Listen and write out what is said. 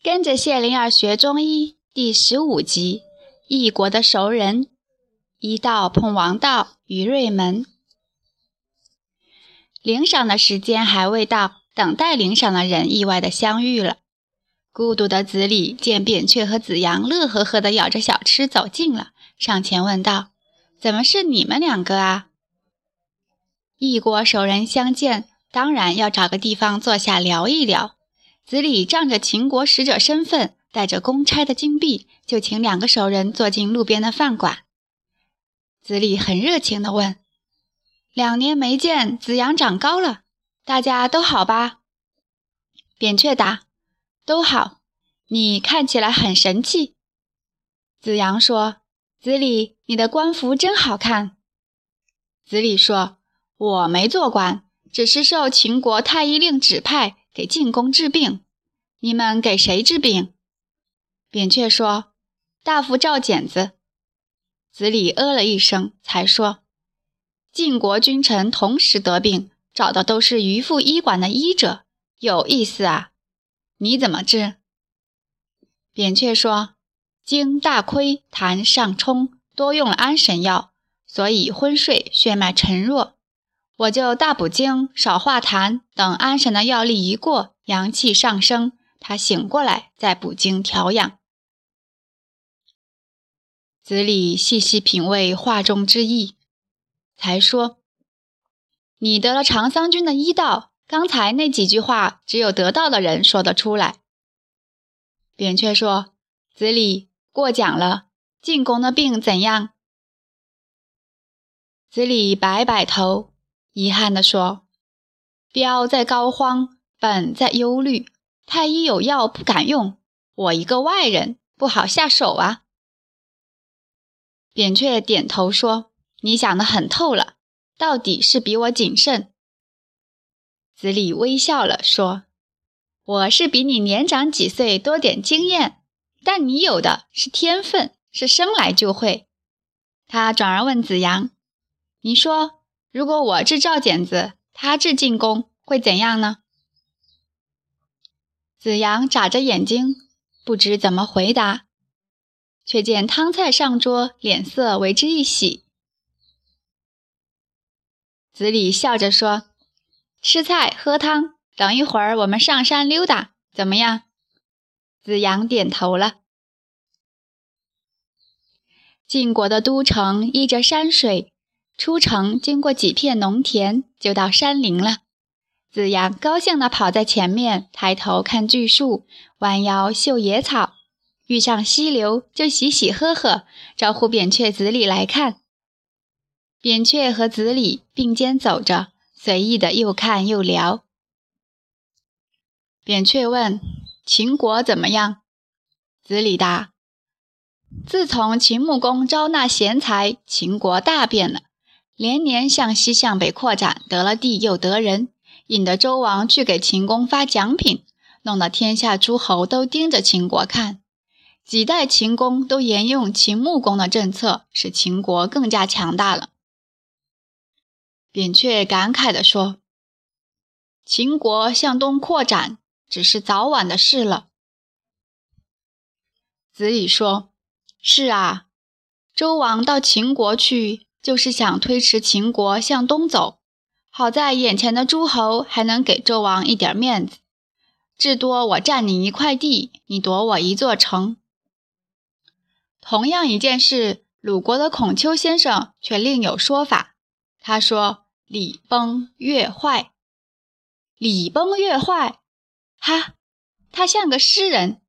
跟着谢灵儿学中医第十五集：异国的熟人。一道碰王道于瑞门。领赏的时间还未到，等待领赏的人意外的相遇了。孤独的子李见扁鹊和子阳乐呵呵地咬着小吃走近了，上前问道：“怎么是你们两个啊？”异国熟人相见，当然要找个地方坐下聊一聊。子李仗着秦国使者身份，带着公差的金币，就请两个熟人坐进路边的饭馆。子李很热情地问：“两年没见，子阳长高了，大家都好吧？”扁鹊答：“都好。你看起来很神气。”子阳说：“子李，你的官服真好看。”子李说：“我没做官，只是受秦国太医令指派。”给进宫治病，你们给谁治病？扁鹊说：“大夫赵简子。”子李呃了一声，才说：“晋国君臣同时得病，找的都是渔父医馆的医者，有意思啊！你怎么治？”扁鹊说：“经大亏，痰上冲，多用了安神药，所以昏睡，血脉沉弱。”我就大补精，少化痰，等安神的药力一过，阳气上升，他醒过来再补精调养。子李细细品味话中之意，才说：“你得了长桑君的医道，刚才那几句话，只有得道的人说得出来。”扁鹊说：“子李过奖了，进宫的病怎样？”子李摆摆头。遗憾地说：“标在膏肓，本在忧虑。太医有药不敢用，我一个外人不好下手啊。”扁鹊点头说：“你想得很透了，到底是比我谨慎。”子李微笑了说：“我是比你年长几岁，多点经验，但你有的是天分，是生来就会。”他转而问子阳：“你说？”如果我制赵简子，他制进宫，会怎样呢？子阳眨着眼睛，不知怎么回答，却见汤菜上桌，脸色为之一喜。子李笑着说：“吃菜喝汤，等一会儿我们上山溜达，怎么样？”子阳点头了。晋国的都城依着山水。出城经过几片农田，就到山林了。子阳高兴地跑在前面，抬头看巨树，弯腰嗅野草，遇上溪流就喜喜呵呵，招呼扁鹊、子李来看。扁鹊和子李并肩走着，随意的又看又聊。扁鹊问：“秦国怎么样？”子李答：“自从秦穆公招纳贤才，秦国大变了。”连年向西向北扩展，得了地又得人，引得周王去给秦公发奖品，弄得天下诸侯都盯着秦国看。几代秦公都沿用秦穆公的政策，使秦国更加强大了。扁鹊感慨地说：“秦国向东扩展，只是早晚的事了。”子李说：“是啊，周王到秦国去。”就是想推迟秦国向东走，好在眼前的诸侯还能给周王一点面子，至多我占你一块地，你夺我一座城。同样一件事，鲁国的孔丘先生却另有说法。他说：“礼崩乐坏，礼崩乐坏，哈，他像个诗人，